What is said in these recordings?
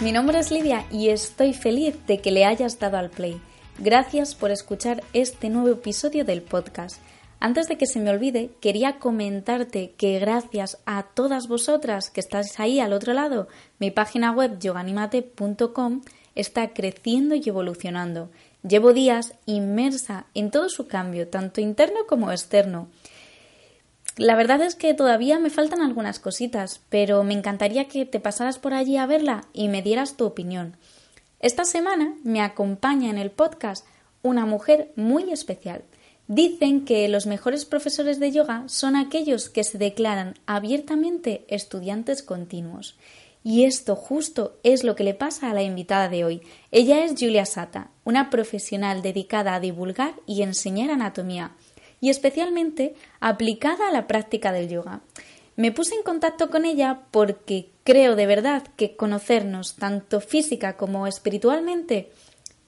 Mi nombre es Lidia y estoy feliz de que le hayas dado al play. Gracias por escuchar este nuevo episodio del podcast. Antes de que se me olvide, quería comentarte que gracias a todas vosotras que estáis ahí al otro lado, mi página web yoganimate.com está creciendo y evolucionando. Llevo días inmersa en todo su cambio, tanto interno como externo. La verdad es que todavía me faltan algunas cositas, pero me encantaría que te pasaras por allí a verla y me dieras tu opinión. Esta semana me acompaña en el podcast una mujer muy especial. Dicen que los mejores profesores de yoga son aquellos que se declaran abiertamente estudiantes continuos. Y esto justo es lo que le pasa a la invitada de hoy. Ella es Julia Sata, una profesional dedicada a divulgar y enseñar anatomía y especialmente aplicada a la práctica del yoga. Me puse en contacto con ella porque creo de verdad que conocernos tanto física como espiritualmente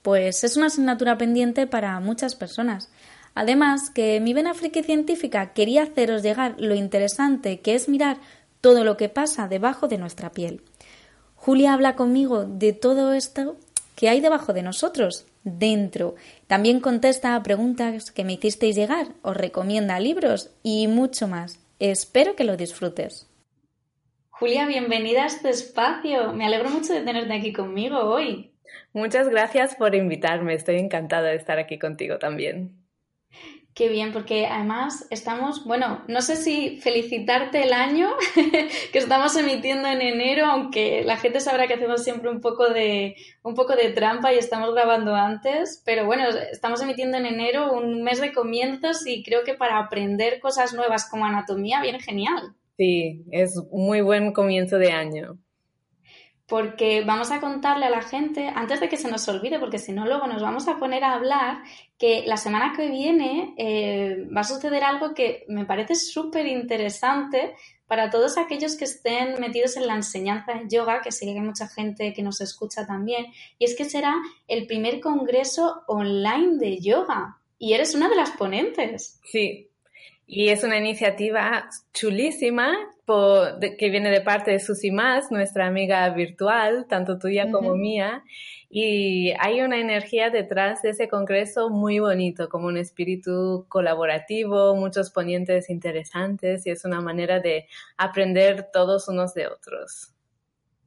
pues es una asignatura pendiente para muchas personas. Además, que mi vena friki científica quería haceros llegar lo interesante que es mirar todo lo que pasa debajo de nuestra piel. Julia habla conmigo de todo esto que hay debajo de nosotros, dentro. También contesta a preguntas que me hicisteis llegar, os recomienda libros y mucho más. Espero que lo disfrutes. Julia, bienvenida a este espacio. Me alegro mucho de tenerte aquí conmigo hoy. Muchas gracias por invitarme. Estoy encantada de estar aquí contigo también. Qué bien, porque además estamos, bueno, no sé si felicitarte el año que estamos emitiendo en enero, aunque la gente sabrá que hacemos siempre un poco de un poco de trampa y estamos grabando antes, pero bueno, estamos emitiendo en enero un mes de comienzos y creo que para aprender cosas nuevas como anatomía viene genial. Sí, es muy buen comienzo de año porque vamos a contarle a la gente, antes de que se nos olvide, porque si no luego nos vamos a poner a hablar, que la semana que viene eh, va a suceder algo que me parece súper interesante para todos aquellos que estén metidos en la enseñanza de yoga, que sé que hay mucha gente que nos escucha también, y es que será el primer congreso online de yoga. Y eres una de las ponentes. Sí, y es una iniciativa chulísima que viene de parte de Susi Más, nuestra amiga virtual, tanto tuya como mía. Y hay una energía detrás de ese congreso muy bonito, como un espíritu colaborativo, muchos ponientes interesantes y es una manera de aprender todos unos de otros.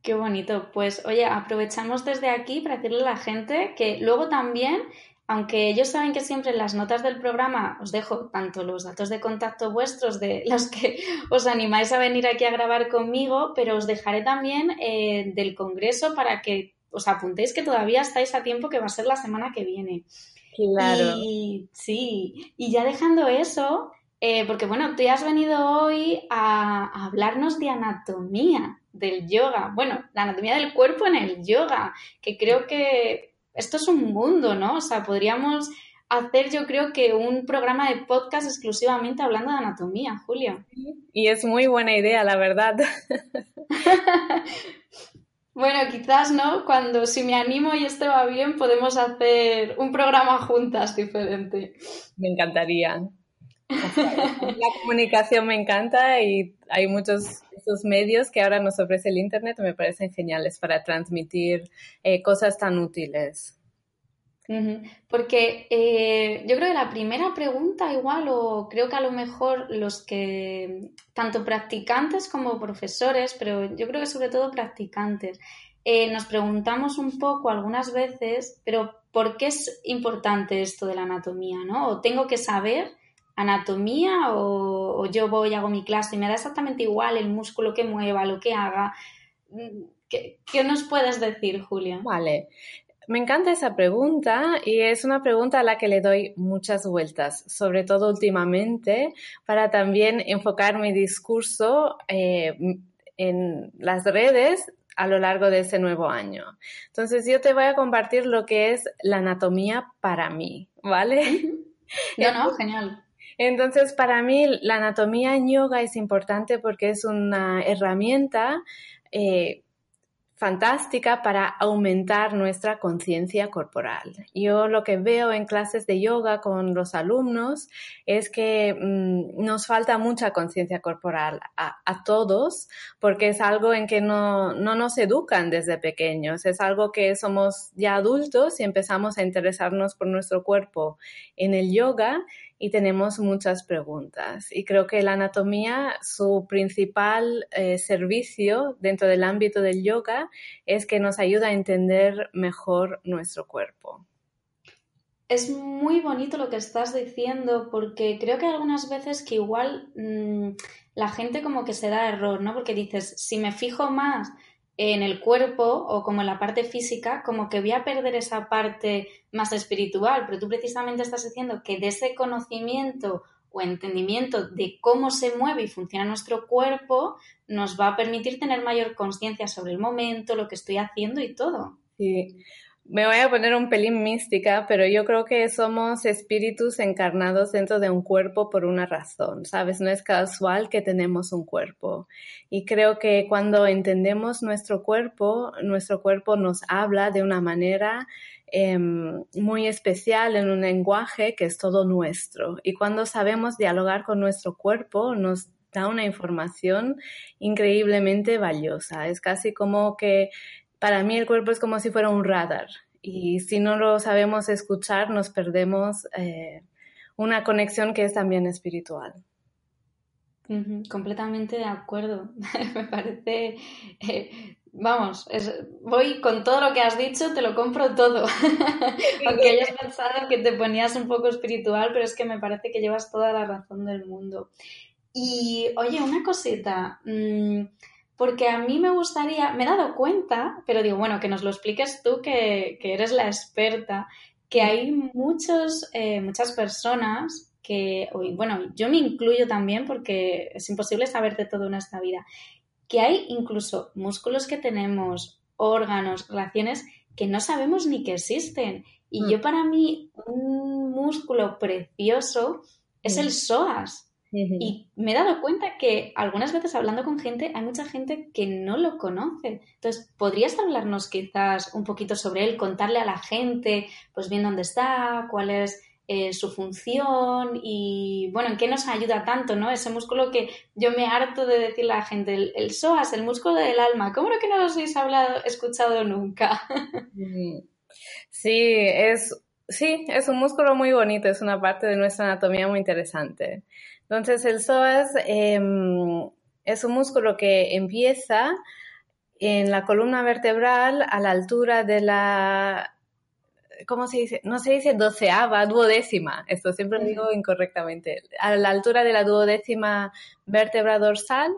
Qué bonito. Pues oye, aprovechamos desde aquí para decirle a la gente que luego también aunque ellos saben que siempre en las notas del programa os dejo tanto los datos de contacto vuestros de los que os animáis a venir aquí a grabar conmigo, pero os dejaré también eh, del Congreso para que os apuntéis que todavía estáis a tiempo que va a ser la semana que viene. Claro. Y, sí, y ya dejando eso, eh, porque bueno, tú has venido hoy a hablarnos de anatomía del yoga, bueno, la anatomía del cuerpo en el yoga, que creo que esto es un mundo, ¿no? O sea, podríamos hacer yo creo que un programa de podcast exclusivamente hablando de anatomía, Julio. Y es muy buena idea, la verdad. bueno, quizás, ¿no? Cuando si me animo y esto va bien, podemos hacer un programa juntas diferente. Me encantaría. La comunicación me encanta y hay muchos esos medios que ahora nos ofrece el Internet me parecen geniales para transmitir eh, cosas tan útiles. Porque eh, yo creo que la primera pregunta igual, o creo que a lo mejor los que, tanto practicantes como profesores, pero yo creo que sobre todo practicantes, eh, nos preguntamos un poco algunas veces, pero ¿por qué es importante esto de la anatomía? ¿no? ¿O tengo que saber anatomía o, yo voy, hago mi clase y me da exactamente igual el músculo que mueva, lo que haga. ¿Qué, ¿Qué, nos puedes decir, Julia? Vale. Me encanta esa pregunta y es una pregunta a la que le doy muchas vueltas, sobre todo últimamente, para también enfocar mi discurso eh, en las redes a lo largo de ese nuevo año. Entonces, yo te voy a compartir lo que es la anatomía para mí, ¿vale? No, no, genial. Entonces, para mí, la anatomía en yoga es importante porque es una herramienta eh, fantástica para aumentar nuestra conciencia corporal. Yo lo que veo en clases de yoga con los alumnos es que mm, nos falta mucha conciencia corporal a, todos porque es algo en que no, no nos educan desde pequeños, es algo que somos ya adultos y empezamos a interesarnos por nuestro cuerpo en el yoga y tenemos muchas preguntas. Y creo que la anatomía, su principal eh, servicio dentro del ámbito del yoga es que nos ayuda a entender mejor nuestro cuerpo. Es muy bonito lo que estás diciendo porque creo que algunas veces que igual mm, la gente como que se da error, ¿no? Porque dices, si me fijo más en el cuerpo o como en la parte física, como que voy a perder esa parte más espiritual, pero tú precisamente estás diciendo que de ese conocimiento o entendimiento de cómo se mueve y funciona nuestro cuerpo nos va a permitir tener mayor conciencia sobre el momento, lo que estoy haciendo y todo. Sí, me voy a poner un pelín mística, pero yo creo que somos espíritus encarnados dentro de un cuerpo por una razón, ¿sabes? No es casual que tenemos un cuerpo. Y creo que cuando entendemos nuestro cuerpo, nuestro cuerpo nos habla de una manera em, muy especial en un lenguaje que es todo nuestro. Y cuando sabemos dialogar con nuestro cuerpo, nos da una información increíblemente valiosa. Es casi como que para mí el cuerpo es como si fuera un radar y si no lo sabemos escuchar nos perdemos eh, una conexión que es también espiritual. completamente de acuerdo. Me parece, eh, vamos, voy con todo lo que has dicho, te lo compro todo. Aunque hayas pensado que te ponías un poco espiritual, pero es que me parece que llevas toda la razón del mundo. Y oye, una cosita. Mm, porque a mí me gustaría, me he dado cuenta, pero digo, bueno, que nos lo expliques tú, que, eres la experta, que hay muchos, eh, muchas personas que, bueno, yo me incluyo también porque es imposible saber de todo en esta vida, que hay incluso músculos que tenemos, órganos, relaciones que no sabemos ni que existen. Y mm. yo para mí un músculo precioso es el Y me he dado cuenta que algunas veces hablando con gente, hay mucha gente que no lo conoce. Entonces, ¿podrías hablarnos quizás un poquito sobre él, contarle a la gente, pues bien dónde está, cuál es eh, su función y, bueno, en qué nos ayuda tanto, ¿no? Ese músculo que yo me harto de decirle a la gente, el, psoas, el músculo del alma, ¿cómo que no lo habéis hablado, escuchado nunca? Sí, es, sí, es un músculo muy bonito, es una parte de nuestra anatomía muy interesante. Entonces, el psoas em, es un músculo que empieza en la columna vertebral a la altura de la, ¿cómo se dice? No se dice doceava, duodécima. Esto siempre lo digo incorrectamente. A la altura de la duodécima vértebra dorsal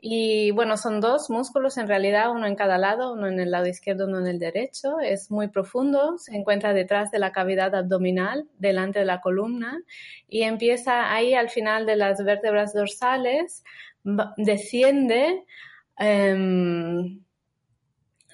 y bueno, son dos músculos en realidad, uno en cada lado, uno en el lado izquierdo, uno en el derecho. Es muy profundo, se encuentra detrás de la cavidad abdominal, delante de la columna, y empieza ahí al final de las vértebras dorsales, desciende. Em,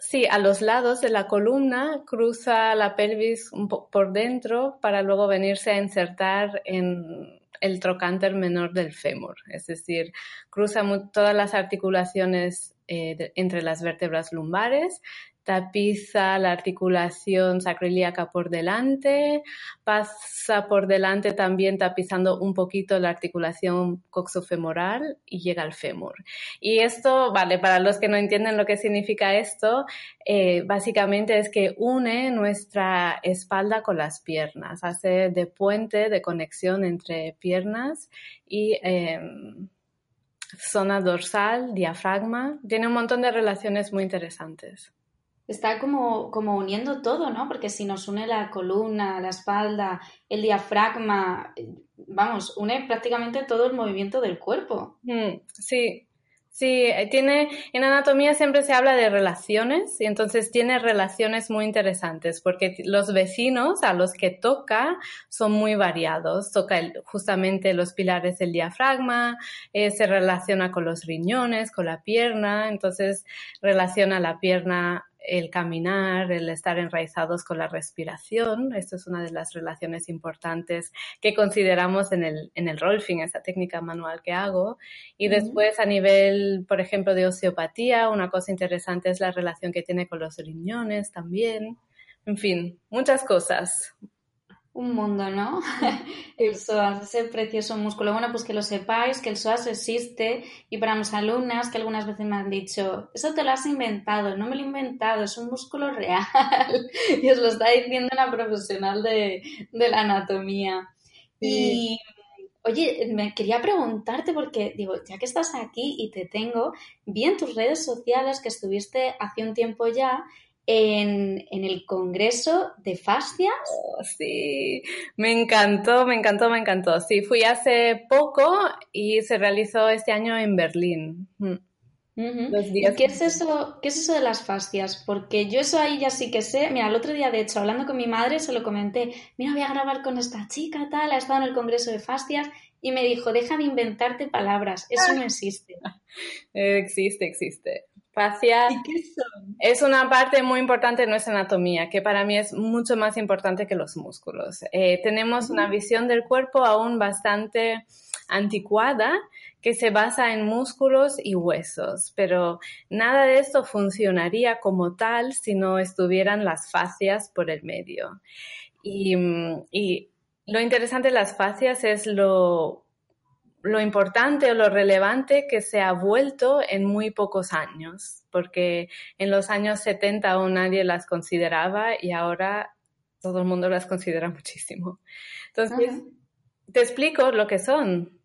sí, a los lados de la columna, cruza la pelvis por dentro para luego venirse a insertar en el trocánter menor del fémur, es decir, cruza todas las articulaciones eh, entre las vértebras lumbares tapiza la articulación sacroiliaca por delante, pasa por delante también tapizando un poquito la articulación coxofemoral y llega al fémur. Y esto, vale, para los que no entienden lo que significa esto, eh, básicamente es que une nuestra espalda con las piernas, hace de puente, de conexión entre piernas y... Em, zona dorsal, diafragma, tiene un montón de relaciones muy interesantes está como, como uniendo todo, ¿no? Porque si nos une la columna, la espalda, el diafragma, vamos, une prácticamente todo el movimiento del cuerpo. Mm, sí, Sí, eh, tiene, en anatomía siempre se habla de relaciones y entonces tiene relaciones muy interesantes porque los vecinos a los que toca son muy variados. Toca justamente los pilares del diafragma, eh, se relaciona con los riñones, con la pierna, entonces relaciona la pierna el caminar, el estar enraizados con la respiración. Esto es una de las relaciones importantes que consideramos en el, en el rolfing, esa técnica manual que hago. Y después a nivel, por ejemplo, de osteopatía, una cosa interesante es la relación que tiene con los riñones también. En fin, muchas cosas un mundo, ¿no? el psoas, ese precioso músculo. Bueno, pues que lo sepáis, que el psoas existe y para mis alumnas que algunas veces me han dicho, eso te lo has inventado, no me lo he inventado, es un músculo real. y os lo está diciendo una profesional de, la anatomía. Y, oye, me quería preguntarte porque, digo, ya que estás aquí y te tengo, vi en tus redes sociales que estuviste hace un tiempo ya en, el Congreso de Fascias. Oh, sí, me encantó, me encantó, me encantó. Sí, fui hace poco y se realizó este año en Berlín. Mm. ¿Qué es, eso, ¿Qué es eso de las fascias? Porque yo eso ahí ya sí que sé. Mira, el otro día, de hecho, hablando con mi madre, se lo comenté. Mira, voy a grabar con esta chica, tal, ha estado en el Congreso de Fascias y me dijo, deja de inventarte palabras, eso no existe. existe, existe. Fascia es una parte muy importante de nuestra anatomía, que para mí es mucho más importante que los músculos. Eh, tenemos una visión del cuerpo aún bastante anticuada que se basa en músculos y huesos, pero nada de esto funcionaría como tal si no estuvieran las fascias por el medio. Y, mm, y lo interesante de las fascias es lo lo importante o lo relevante que se ha vuelto en muy pocos años, porque en los años 70 aún nadie las consideraba y ahora todo el mundo las considera muchísimo. Entonces, te explico lo que son.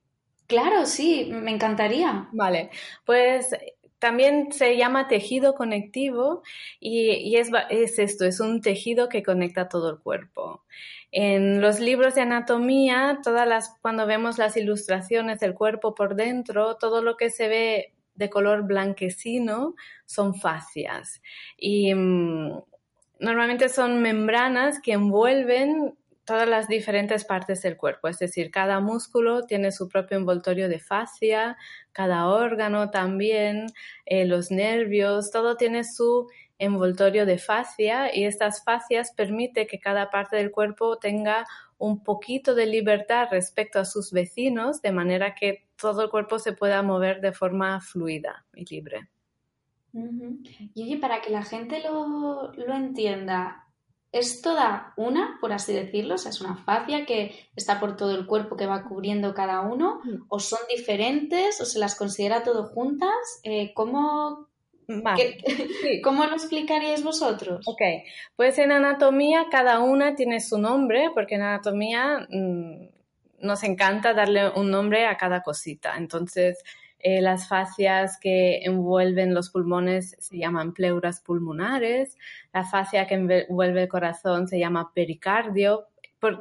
Claro, sí, me encantaría. Vale, pues también se llama tejido conectivo y, y es, es, esto, es un tejido que conecta todo el cuerpo. En los libros de anatomía, todas las, cuando vemos las ilustraciones del cuerpo por dentro, todo lo que se ve de color blanquecino son fascias. Y mm, normalmente son membranas que envuelven todas las diferentes partes del cuerpo, es decir, cada músculo tiene su propio envoltorio de fascia, cada órgano también, eh, los nervios, todo tiene su envoltorio de fascia y estas fascias permite que cada parte del cuerpo tenga un poquito de libertad respecto a sus vecinos, de manera que todo el cuerpo se pueda mover de forma fluida y libre. Y oye, para que la gente lo, lo, entienda, ¿es toda una, por así decirlo? O sea, es una fascia que está por todo el cuerpo que va cubriendo cada uno, mm. o son diferentes, o se las considera todo juntas. Eh, ¿cómo, ¿Cómo lo explicaríais vosotros? Ok, pues en anatomía cada una tiene su nombre, porque en anatomía mm, nos encanta darle un nombre a cada cosita. Entonces, eh, las fascias que envuelven los pulmones se llaman pleuras pulmonares, la fascia que envuelve el corazón se llama pericardio,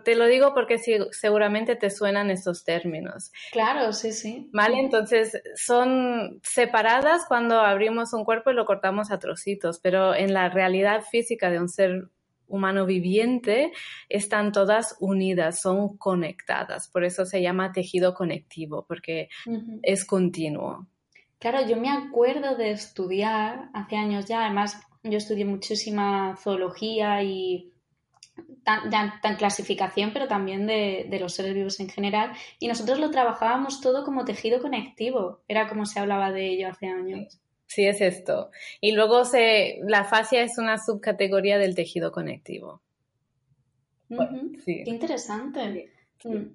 te lo digo porque seguramente te suenan estos términos. Claro, sí, sí. ¿Vale? Entonces, son separadas cuando abrimos un cuerpo y lo cortamos a trocitos, pero en la realidad física de un ser humano viviente están todas unidas, son conectadas. Por eso se llama tejido conectivo, porque es continuo. Claro, yo me acuerdo de estudiar hace años ya, además yo estudié muchísima zoología y tan, tan, clasificación, pero también de, de, los seres vivos en general. Y nosotros lo trabajábamos todo como tejido conectivo, era como se hablaba de ello hace años. Sí, es esto. Y luego se, la fascia es una subcategoría del tejido conectivo. Qué interesante. Mm.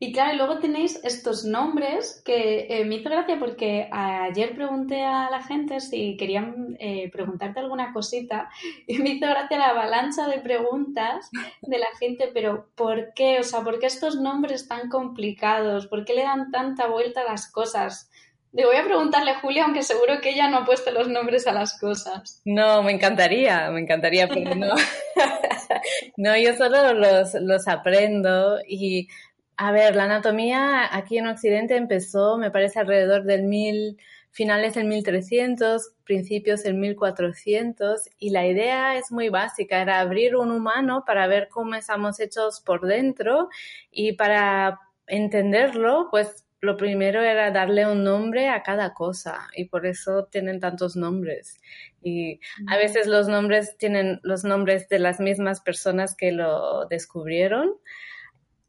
Y claro, luego tenéis estos nombres que eh, me hizo gracia porque ayer pregunté a la gente si querían eh, preguntarte alguna cosita y me hizo gracia la avalancha de preguntas de la gente, pero ¿por qué? O sea, ¿por qué estos nombres tan complicados? ¿Por qué le dan tanta vuelta a las cosas? Le voy a preguntarle a Julia, aunque seguro que ella no ha puesto los nombres a las cosas. No, me encantaría, me encantaría, pero no. no, yo solo los, los aprendo y a ver, la anatomía aquí en Occidente empezó, me parece, alrededor del finales del 1300, principios del 1400 y la idea es muy básica, era abrir un humano para ver cómo estamos hechos por dentro y para entenderlo, pues lo primero era darle un nombre a cada cosa y por eso tienen tantos nombres. Y a veces los nombres tienen los nombres de las mismas personas que lo descubrieron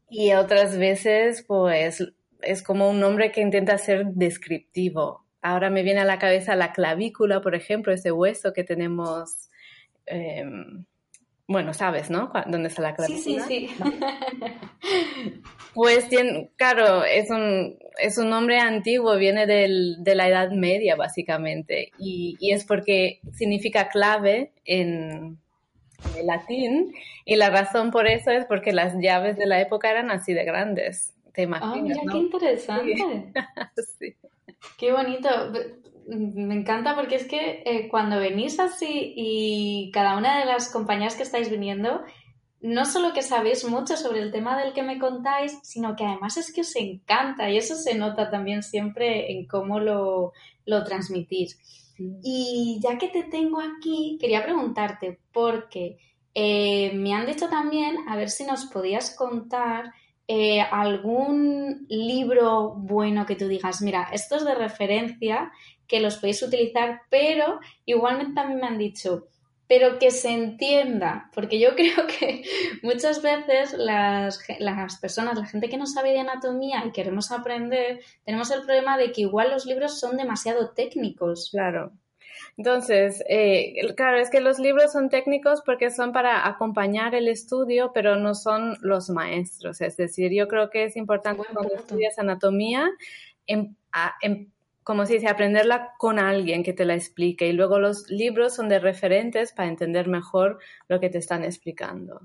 y otras veces pues es como un nombre que intenta ser descriptivo. Ahora me viene a la cabeza la clavícula, por ejemplo, ese hueso que tenemos. Em, bueno, sabes, ¿no? ¿Dónde está la clavícula? Sí, sí, sí. Pues, claro, es un, es un nombre antiguo, viene de la Edad Media, básicamente, y, es porque significa clave en, en, latín, y la razón por eso es porque las llaves de la época eran así de grandes. ¿Te imaginas? Ah, mira, qué interesante. sí. Qué bonito. Me encanta porque es que eh, cuando venís así y cada una de las compañías que estáis viniendo, no solo que sabéis mucho sobre el tema del que me contáis, sino que además es que os encanta y eso se nota también siempre en cómo lo, lo transmitís. Y ya que te tengo aquí, quería preguntarte, porque eh, me han dicho también, a ver si nos podías contar eh, algún libro bueno que tú digas, mira, esto es de referencia, que los podéis utilizar, pero igualmente también me han dicho, pero que se entienda, porque yo creo que muchas veces las, las, personas, la gente que no sabe de anatomía y queremos aprender, tenemos el problema de que igual los libros son demasiado técnicos. Claro. Entonces, eh, claro, es que los libros son técnicos porque son para acompañar el estudio, pero no son los maestros. Es decir, yo creo que es importante cuando estudias anatomía, en, en, como se dice, aprenderla con alguien que te la explique. Y luego los libros son de referentes para entender mejor lo que te están explicando.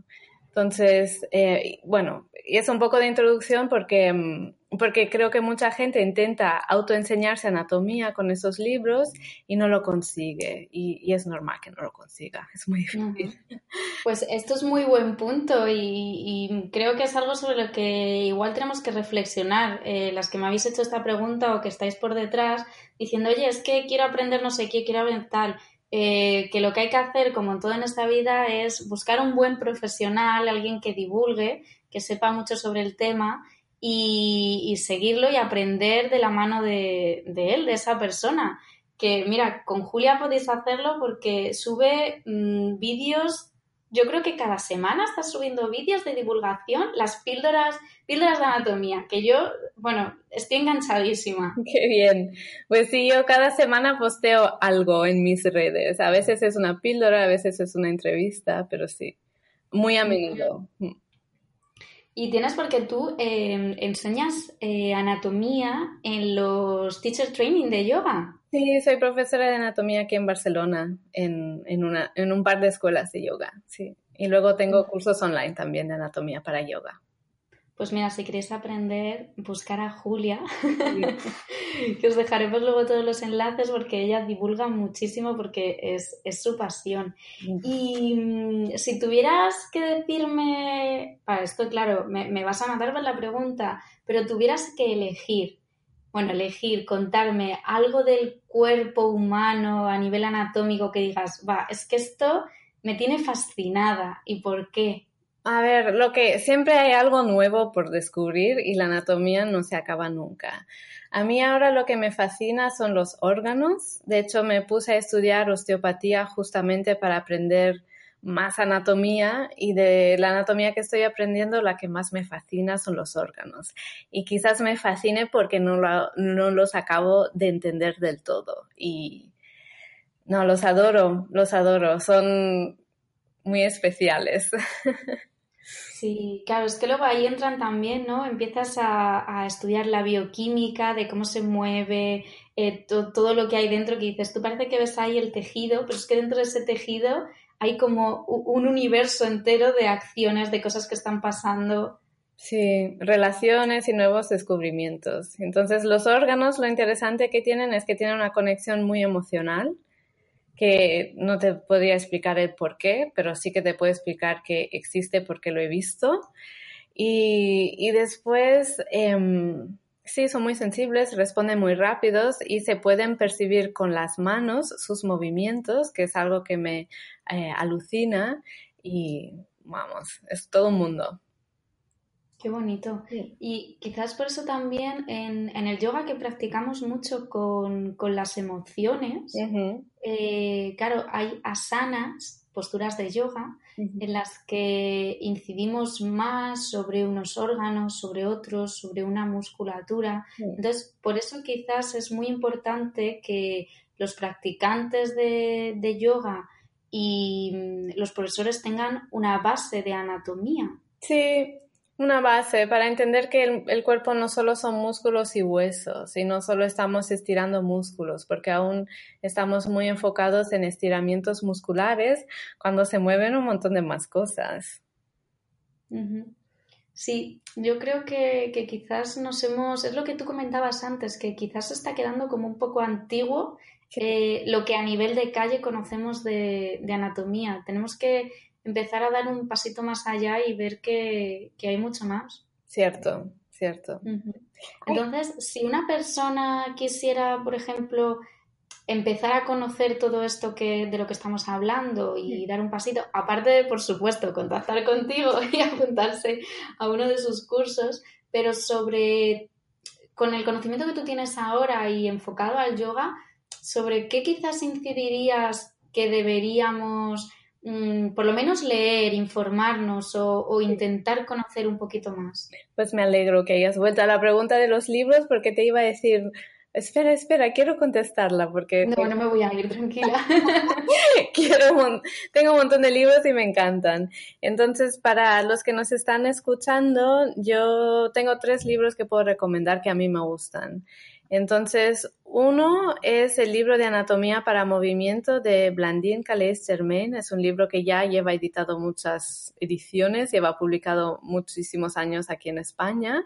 Entonces, eh, bueno, y es un poco de introducción porque, mm, porque creo que mucha gente intenta autoenseñarse anatomía con esos libros y no lo consigue. Y, es normal que no lo consiga, es muy difícil. Pues esto es muy buen punto y, creo que es algo sobre lo que igual tenemos que reflexionar. Eh, las que me habéis hecho esta pregunta o que estáis por detrás diciendo, oye, es que quiero aprender no sé qué, quiero aprender tal eh, que lo que hay que hacer, como en todo en esta vida, es buscar un buen profesional, alguien que divulgue, que sepa mucho sobre el tema y, seguirlo y aprender de la mano de, él, de esa persona. Que mira, con Julia podéis hacerlo porque sube mm, vídeos yo creo que cada semana estás subiendo vídeos de divulgación, las píldoras, píldoras de anatomía, que yo, bueno, estoy enganchadísima. Qué bien. Pues sí, yo cada semana posteo algo en mis redes. A veces es una píldora, a veces es una entrevista, pero sí, muy a menudo. Y tienes porque tú eh, enseñas eh, anatomía en los teacher training de yoga. Sí, soy profesora de anatomía aquí en Barcelona, en, en, una, en un par de escuelas de yoga, sí. Y luego tengo cursos online también de anatomía para yoga. Pues mira, si queréis aprender, buscar a Julia, que os dejaremos luego todos los enlaces porque ella divulga muchísimo porque es, es su pasión. Y mm, si tuvieras que decirme, para esto claro, me, me vas a matar por la pregunta, pero tuvieras que elegir bueno, elegir, contarme algo del cuerpo humano a nivel anatómico que digas, va, es que esto me tiene fascinada. ¿Y por qué? A ver, lo que siempre hay algo nuevo por descubrir y la anatomía no se acaba nunca. A mí ahora lo que me fascina son los órganos. De hecho, me puse a estudiar osteopatía justamente para aprender más anatomía y de la anatomía que estoy aprendiendo la que más me fascina son los órganos. Y quizás me fascine porque no, no los acabo de entender del todo. Y no, los adoro, los adoro, son muy especiales. Sí, claro, es que luego ahí entran también, ¿no? Empiezas a, estudiar la bioquímica, de cómo se mueve, eh, todo lo que hay dentro, que dices, tú parece que ves ahí el tejido, pero es que dentro de ese tejido hay como un universo entero de acciones, de cosas que están pasando. Sí, relaciones y nuevos descubrimientos. Entonces, los órganos, lo interesante que tienen es que tienen una conexión muy emocional, que no te podría explicar el por qué, pero sí que te puedo explicar que existe porque lo he visto. Y, después, em, Sí, son muy sensibles, responden muy rápidos y se pueden percibir con las manos sus movimientos, que es algo que me eh, alucina y vamos, es todo un mundo. Qué bonito. Y quizás por eso también en, el yoga que practicamos mucho con, las emociones, eh, claro, hay asanas, posturas de yoga, en las que incidimos más sobre unos órganos, sobre otros, sobre una musculatura. Entonces, por eso quizás es muy importante que los practicantes de, yoga y mm, los profesores tengan una base de anatomía. Sí, una base para entender que el, el, cuerpo no solo son músculos y huesos, y no solo estamos estirando músculos, porque aún estamos muy enfocados en estiramientos musculares cuando se mueven un montón de más cosas. Sí, yo creo que, que, quizás nos hemos, es lo que tú comentabas antes, que quizás está quedando como un poco antiguo eh, lo que a nivel de calle conocemos de, de anatomía. Tenemos que empezar a dar un pasito más allá y ver que, hay mucho más. Cierto, cierto. Entonces, si una persona quisiera, por ejemplo, empezar a conocer todo esto que, de lo que estamos hablando y dar un pasito, aparte de, por supuesto, contactar contigo y apuntarse a uno de sus cursos, pero sobre, con el conocimiento que tú tienes ahora y enfocado al yoga, sobre qué quizás incidirías que deberíamos Mm, por lo menos leer, informarnos o, intentar conocer un poquito más. Pues me alegro que hayas vuelto a la pregunta de los libros porque te iba a decir, espera, espera, quiero contestarla porque... No, no me voy a ir, tranquila. quiero, tengo un montón de libros y me encantan. Entonces, para los que nos están escuchando, yo tengo tres libros que puedo recomendar que a mí me gustan. Entonces, uno es el libro de Anatomía para Movimiento de Blandine Calais Germain. Es un libro que ya lleva editado muchas ediciones, lleva publicado muchísimos años aquí en España.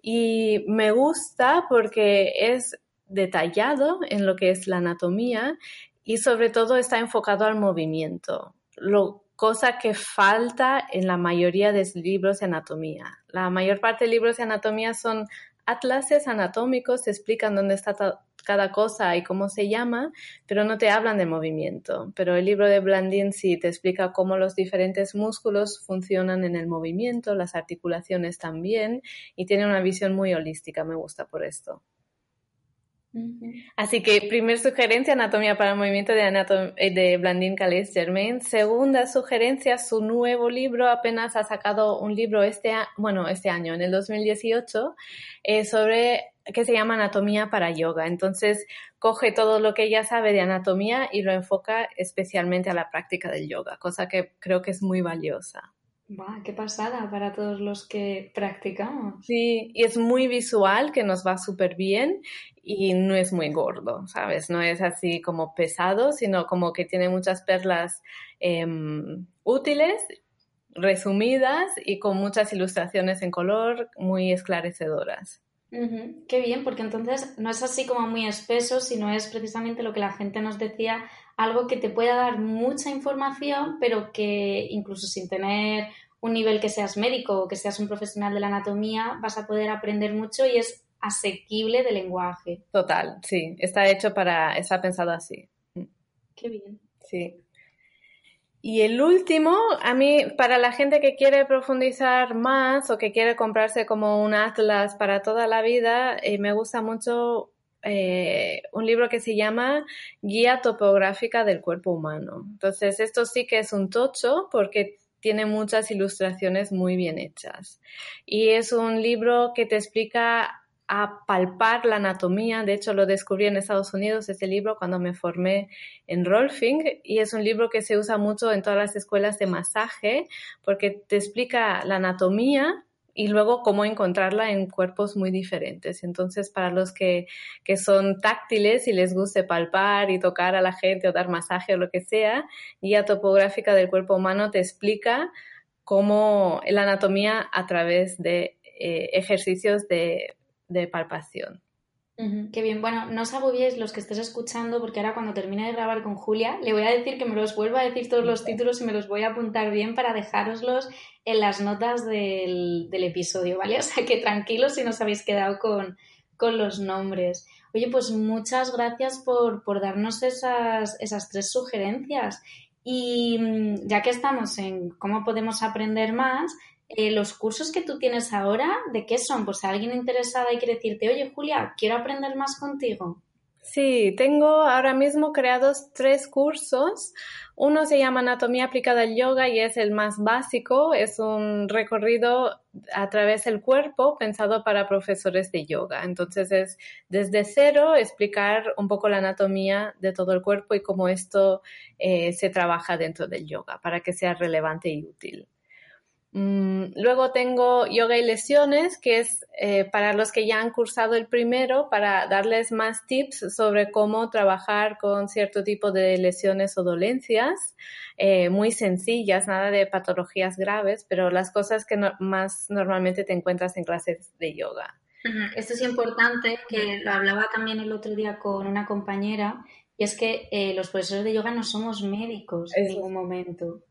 Y me gusta porque es detallado en lo que es la anatomía y sobre todo está enfocado al movimiento, lo, cosa que falta en la mayoría de libros de anatomía. La mayor parte de libros de anatomía son atlases anatómicos te explican dónde está cada cosa y cómo se llama, pero no te hablan de movimiento. Pero el libro de Blandin sí te explica cómo los diferentes músculos funcionan en el movimiento, las articulaciones también, y tiene una visión muy holística, me gusta por esto. Así que, primer sugerencia, Anatomía para el Movimiento de, eh, de Blandine Calais Germain. Segunda sugerencia, su nuevo libro, apenas ha sacado un libro este, bueno, este año, en el 2018, eh, sobre que se llama Anatomía para Yoga. Entonces, coge todo lo que ella sabe de anatomía y lo enfoca especialmente a la práctica del yoga, cosa que creo que es muy valiosa. ¡Qué pasada para todos los que practicamos! Sí, y es muy visual, que nos va súper bien y no es muy gordo, ¿sabes? No es así como pesado, sino como que tiene muchas perlas em, útiles, resumidas y con muchas ilustraciones en color muy esclarecedoras. Qué bien, porque entonces no es así como muy espeso, sino es precisamente lo que la gente nos decía, algo que te pueda dar mucha información, pero que incluso sin tener un nivel que seas médico o que seas un profesional de la anatomía, vas a poder aprender mucho y es asequible de lenguaje. Total, sí, está hecho para, está pensado así. Qué bien. Sí. Y el último, a mí, para la gente que quiere profundizar más o que quiere comprarse como un atlas para toda la vida, eh, me gusta mucho eh, un libro que se llama Guía Topográfica del Cuerpo Humano. Entonces, esto sí que es un tocho porque tiene muchas ilustraciones muy bien hechas. Y es un libro que te explica a palpar la anatomía. De hecho, lo descubrí en Estados Unidos, este libro, cuando me formé en Rolfing, y es un libro que se usa mucho en todas las escuelas de masaje, porque te explica la anatomía y luego cómo encontrarla en cuerpos muy diferentes. Entonces, para los que, que son táctiles y les guste palpar y tocar a la gente o dar masaje o lo que sea, Guía Topográfica del Cuerpo Humano te explica cómo la anatomía a través de eh, ejercicios de de palpación. qué bien. Bueno, no os agobiéis los que estés escuchando, porque ahora cuando termine de grabar con Julia, le voy a decir que me los vuelva a decir todos los títulos y me los voy a apuntar bien para dejároslos en las notas del, episodio, ¿vale? O sea que tranquilos si no os habéis quedado con, los nombres. Oye, pues muchas gracias por, por darnos esas, esas tres sugerencias. Y mm, ya que estamos en cómo podemos aprender más, eh, los cursos que tú tienes ahora, ¿de qué son? Pues alguien interesada y quiere decirte, oye Julia, quiero aprender más contigo. Sí, tengo ahora mismo creados tres cursos. Uno se llama Anatomía aplicada al yoga y es el más básico. Es un recorrido a través del cuerpo pensado para profesores de yoga. Entonces es desde cero explicar un poco la anatomía de todo el cuerpo y cómo esto eh, se trabaja dentro del yoga para que sea relevante y útil. Mm, luego tengo yoga y lesiones, que es eh, para los que ya han cursado el primero, para darles más tips sobre cómo trabajar con cierto tipo de lesiones o dolencias, eh, muy sencillas, nada de patologías graves, pero las cosas que más normalmente te encuentras en clases de yoga. Esto es importante, que lo hablaba también el otro día con una compañera, y es que eh, los profesores de yoga no somos médicos en ningún momento.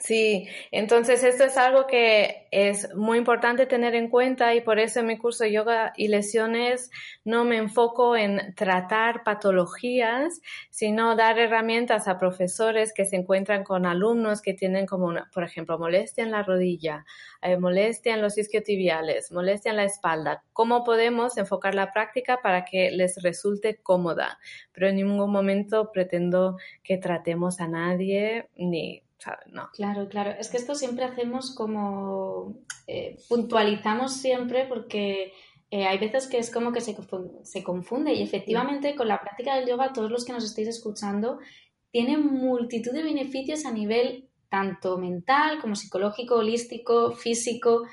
Sí, entonces esto es algo que es muy importante tener en cuenta y por eso en mi curso de yoga y lesiones no me enfoco en tratar patologías, sino dar herramientas a profesores que se encuentran con alumnos que tienen como, una, por ejemplo, molestia en la rodilla, eh, molestia en los isquiotibiales, molestia en la espalda. ¿Cómo podemos enfocar la práctica para que les resulte cómoda? Pero en ningún momento pretendo que tratemos a nadie ni no. Claro, claro. Es que esto siempre hacemos como eh, puntualizamos siempre porque eh, hay veces que es como que se, se confunde y efectivamente con la práctica del yoga todos los que nos estéis escuchando tienen multitud de beneficios a nivel tanto mental como psicológico, holístico, físico,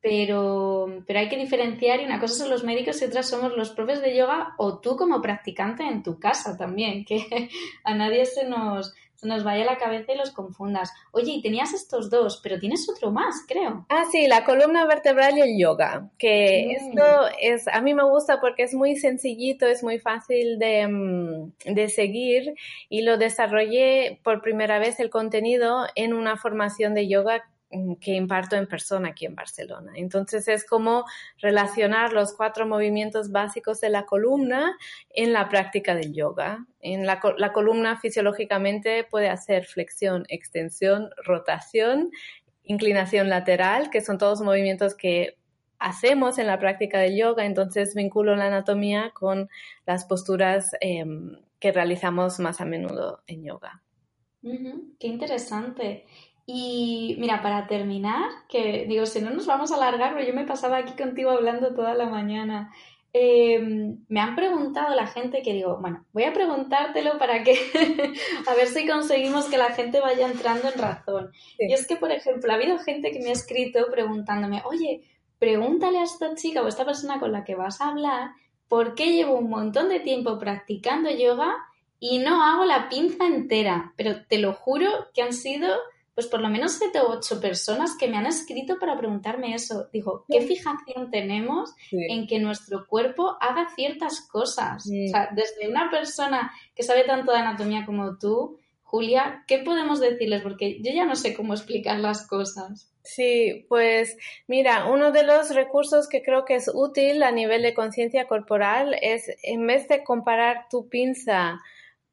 pero, pero hay que diferenciar y una cosa son los médicos y otras somos los profes de yoga o tú como practicante en tu casa también, que a nadie se nos, nos vaya la cabeza y los confundas. Oye, y tenías estos dos, pero tienes otro más, creo. Ah, sí, la columna vertebral y el yoga, que esto es, a mí me gusta porque es muy sencillito, es muy fácil de, mm, de seguir y lo desarrollé por primera vez el contenido en una formación de yoga que imparto en persona aquí en Barcelona. Entonces es como relacionar los cuatro movimientos básicos de la columna en la práctica del yoga. En la, la columna fisiológicamente puede hacer flexión, extensión, rotación, inclinación lateral, que son todos movimientos que hacemos en la práctica del yoga, entonces vinculo la anatomía con las posturas em, que realizamos más a menudo en yoga. qué interesante. Y mira, para terminar, que digo, si no nos vamos a alargar, pero yo me pasaba aquí contigo hablando toda la mañana. Em, me han preguntado la gente que digo, bueno, voy a preguntártelo para que, a ver si conseguimos que la gente vaya entrando en razón. Y es que, por ejemplo, ha habido gente que me ha escrito preguntándome, oye, pregúntale a esta chica o a esta persona con la que vas a hablar, ¿por qué llevo un montón de tiempo practicando yoga y no hago la pinza entera? Pero te lo juro que han sido pues por lo menos siete o ocho personas que me han escrito para preguntarme eso. Digo, ¿qué fijación tenemos en que nuestro cuerpo haga ciertas cosas? O sea, desde una persona que sabe tanto de anatomía como tú, Julia, ¿qué podemos decirles? Porque yo ya no sé cómo explicar las cosas. Sí, pues mira, uno de los recursos que creo que es útil a nivel de conciencia corporal es en vez de comparar tu pinza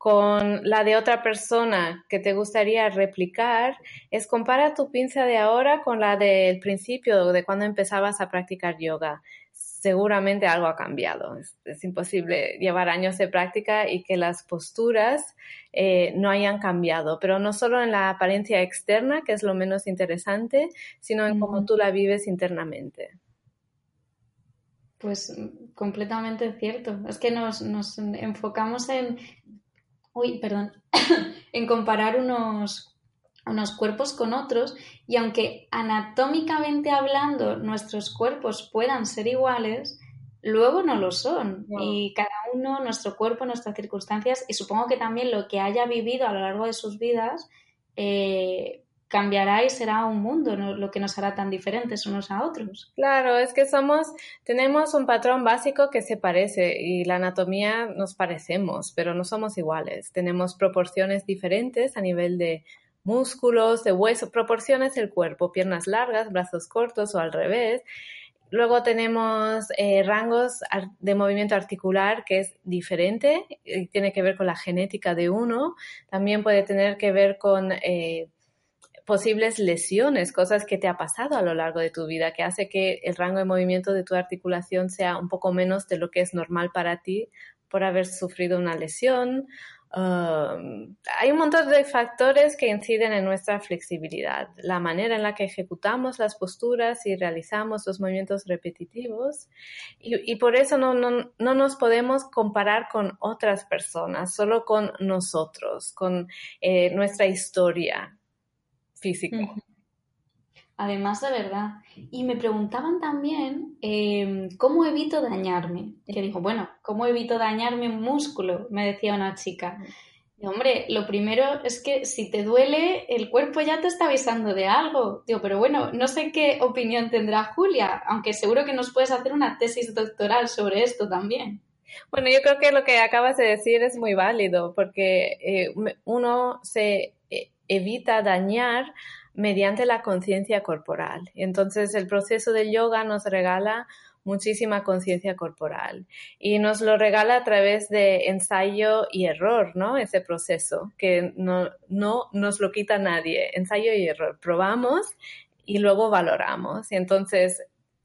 con la de otra persona que te gustaría replicar, es compara tu pinza de ahora con la del principio, de cuando empezabas a practicar yoga. Seguramente algo ha cambiado. Es, imposible llevar años de práctica y que las posturas eh, no hayan cambiado, pero no solo en la apariencia externa, que es lo menos interesante, sino en cómo tú la vives internamente. Pues completamente cierto. Es que nos, nos enfocamos en uy, perdón, en comparar unos, unos cuerpos con otros y aunque anatómicamente hablando nuestros cuerpos puedan ser iguales, luego no lo son. Y cada uno, nuestro cuerpo, nuestras circunstancias y supongo que también lo que haya vivido a lo largo de sus vidas, eh, cambiará y será un mundo lo que nos hará tan diferentes unos a otros. Claro, es que somos, tenemos un patrón básico que se parece y la anatomía nos parecemos, pero no somos iguales. Tenemos proporciones diferentes a nivel de músculos, de hueso, proporciones del cuerpo, piernas largas, brazos cortos o al revés. Luego tenemos eh, rangos de movimiento articular que es diferente y tiene que ver con la genética de uno. También puede tener que ver con eh, posibles lesiones, cosas que te ha pasado a lo largo de tu vida, que hace que el rango de movimiento de tu articulación sea un poco menos de lo que es normal para ti por haber sufrido una lesión. Um, hay un montón de factores que inciden en nuestra flexibilidad, la manera en la que ejecutamos las posturas y realizamos los movimientos repetitivos y, por eso no, no, no, nos podemos comparar con otras personas, solo con nosotros, con eh, nuestra historia, físico. Además, de verdad. Y me preguntaban también em, cómo evito dañarme. Que dijo, bueno, ¿cómo evito dañarme un músculo? Me decía una chica. Y, hombre, lo primero es que si te duele, el cuerpo ya te está avisando de algo. Digo, pero bueno, no sé qué opinión tendrá Julia, aunque seguro que nos puedes hacer una tesis doctoral sobre esto también. Bueno, yo creo que lo que acabas de decir es muy válido, porque eh, uno se evita dañar mediante la conciencia corporal. Entonces, el proceso del yoga nos regala muchísima conciencia corporal y nos lo regala a través de ensayo y error, ¿no? Ese proceso que no, no nos lo quita nadie, ensayo y error. Probamos y luego valoramos. Y entonces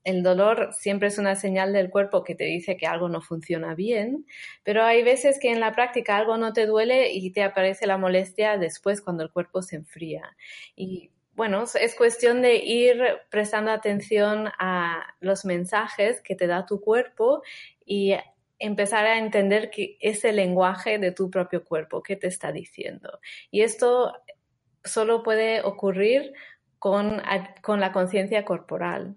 el dolor siempre es una señal del cuerpo que te dice que algo no funciona bien, pero hay veces que en la práctica algo no te duele y te aparece la molestia después cuando el cuerpo se enfría. Y bueno, es cuestión de ir prestando atención a los mensajes que te da tu cuerpo y empezar a entender que ese lenguaje de tu propio cuerpo, qué te está diciendo. Y esto solo puede ocurrir con, con la conciencia corporal.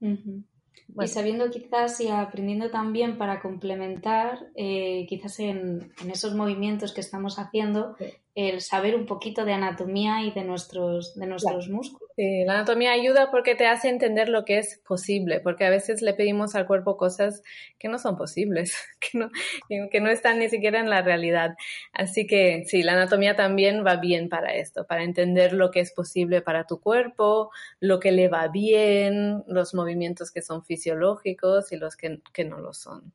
Y sabiendo quizás y aprendiendo también para complementar, eh, quizás en, esos movimientos que estamos haciendo, el saber un poquito de anatomía y de nuestros, de nuestros músculos. Sí, la anatomía ayuda porque te hace entender lo que es posible, porque a veces le pedimos al cuerpo cosas que no son posibles, que no, que no están ni siquiera en la realidad. Así que sí, la anatomía también va bien para esto, para entender lo que es posible para tu cuerpo, lo que le va bien, los movimientos que son fisiológicos y los que, no lo son.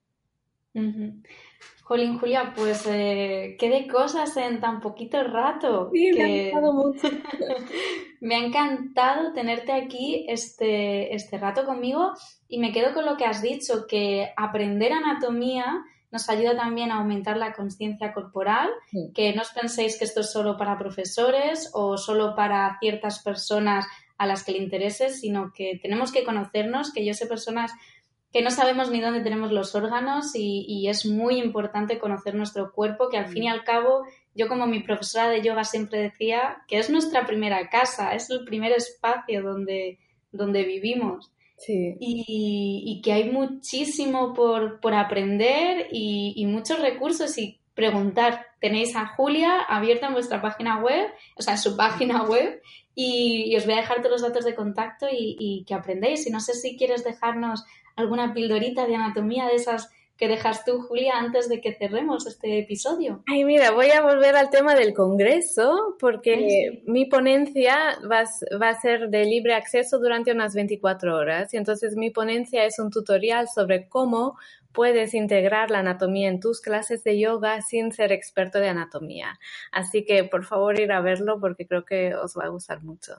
Jolín, Julia, pues eh, qué de cosas en tan poquito rato. Sí, me ha encantado mucho. me ha encantado tenerte aquí este, este rato conmigo y me quedo con lo que has dicho, que aprender anatomía nos ayuda también a aumentar la conciencia corporal, que no os penséis que esto es solo para profesores o solo para ciertas personas a las que le interese, sino que tenemos que conocernos, que yo sé personas que no sabemos ni dónde tenemos los órganos y, es muy importante conocer nuestro cuerpo, que al fin y al cabo, yo como mi profesora de yoga siempre decía, que es nuestra primera casa, es el primer espacio donde, donde vivimos. Y, que hay muchísimo por, por aprender y, muchos recursos y preguntar. Tenéis a Julia abierta en vuestra página web, o sea, en su página web, y, os voy a dejar todos los datos de contacto y, y que aprendéis. Y no sé si quieres dejarnos alguna pildorita de anatomía de esas que dejas tú, Julia, antes de que cerremos este episodio. Ay, mira, voy a volver al tema del Congreso porque mi ponencia va, va, a ser de libre acceso durante unas 24 horas y entonces mi ponencia es un tutorial sobre cómo puedes integrar la anatomía en tus clases de yoga sin ser experto de anatomía. Así que por favor ir a verlo porque creo que os va a gustar mucho.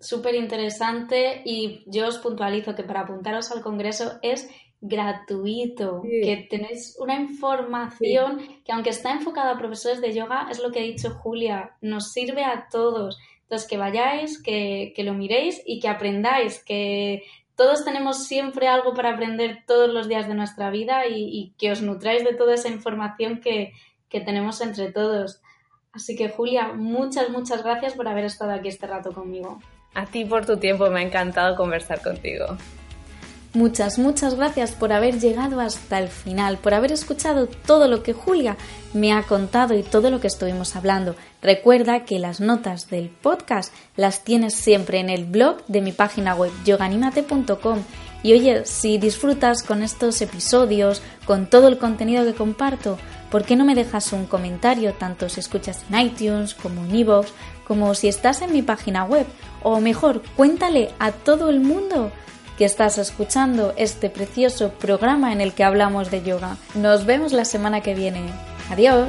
Súper interesante y yo os puntualizo que para apuntaros al Congreso es gratuito, que tenéis una información que aunque está enfocada a profesores de yoga, es lo que ha dicho Julia, nos sirve a todos. Entonces, que vayáis, que, lo miréis y que aprendáis, que todos tenemos siempre algo para aprender todos los días de nuestra vida y, que os nutráis de toda esa información que, que tenemos entre todos. Así que Julia, muchas, muchas gracias por haber estado aquí este rato conmigo. A ti por tu tiempo, me ha encantado conversar contigo. Muchas, muchas gracias por haber llegado hasta el final, por haber escuchado todo lo que Julia me ha contado y todo lo que estuvimos hablando. Recuerda que las notas del podcast las tienes siempre en el blog de mi página web yoganimate.com. Y oye, si disfrutas con estos episodios, con todo el contenido que comparto, ¿por qué no me dejas un comentario tanto si escuchas en iTunes como en iVoox, como si estás en mi página web? O mejor, cuéntale a todo el mundo que estás escuchando este precioso programa en el que hablamos de yoga. Nos vemos la semana que viene. Adiós.